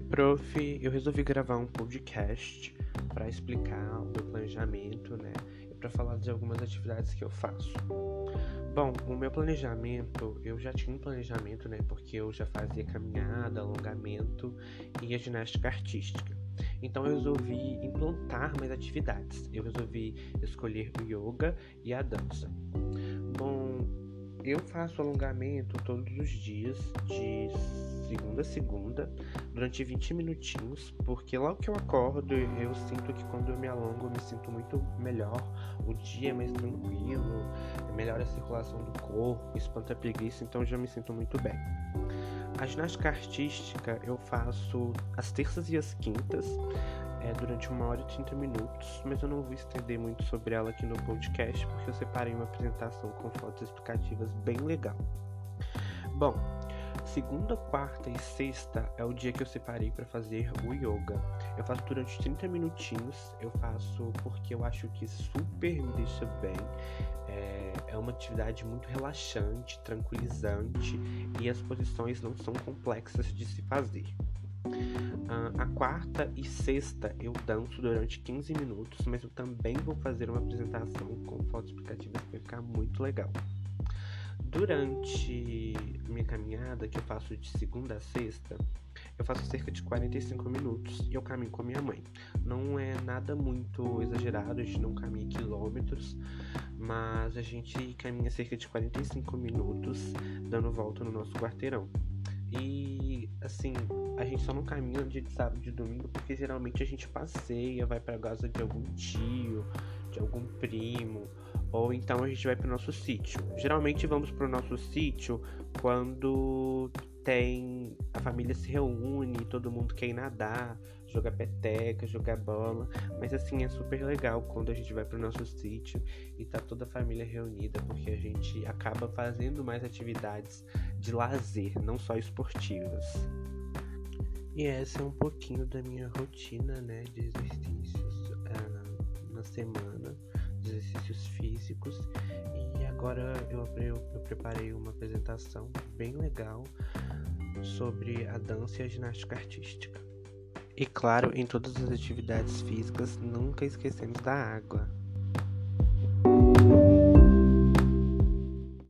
prof, eu resolvi gravar um podcast para explicar o meu planejamento, né? E para falar de algumas atividades que eu faço. Bom, o meu planejamento, eu já tinha um planejamento, né? Porque eu já fazia caminhada, alongamento e a ginástica artística. Então eu resolvi implantar mais atividades. Eu resolvi escolher o yoga e a dança. Bom, eu faço alongamento todos os dias, de segunda a segunda, durante 20 minutinhos, porque logo que eu acordo, eu sinto que quando eu me alongo, eu me sinto muito melhor. O dia é mais tranquilo, melhora a circulação do corpo, espanta a preguiça, então eu já me sinto muito bem. A ginástica artística eu faço às terças e às quintas é, durante uma hora e 30 minutos, mas eu não vou estender muito sobre ela aqui no podcast porque eu separei uma apresentação com fotos explicativas bem legal. Bom, segunda, quarta e sexta é o dia que eu separei para fazer o yoga. Eu faço durante 30 minutinhos, eu faço porque eu acho que super me deixa bem. É, é uma atividade muito relaxante, tranquilizante e as posições não são complexas de se fazer. Uh, a quarta e sexta eu danço durante 15 minutos, mas eu também vou fazer uma apresentação com fotos explicativas que vai ficar muito legal. Durante minha caminhada, que eu faço de segunda a sexta, eu faço cerca de 45 minutos e eu caminho com a minha mãe. Não é nada muito exagerado, a gente não caminha quilômetros, mas a gente caminha cerca de 45 minutos dando volta no nosso quarteirão. E assim, a gente só não caminha de sábado e de domingo porque geralmente a gente passeia, vai para casa de algum tio, de algum primo, ou então a gente vai para o nosso sítio. Geralmente vamos para o nosso sítio quando tem a família se reúne, todo mundo quer ir nadar, jogar peteca, jogar bola. Mas assim, é super legal quando a gente vai pro nosso sítio e tá toda a família reunida, porque a gente acaba fazendo mais atividades de lazer, não só esportivas. E essa é um pouquinho da minha rotina, né, de exercícios uh, na semana, exercícios físicos. E agora eu, eu, eu preparei uma apresentação bem legal sobre a dança e a ginástica artística. E claro, em todas as atividades físicas, nunca esquecemos da água.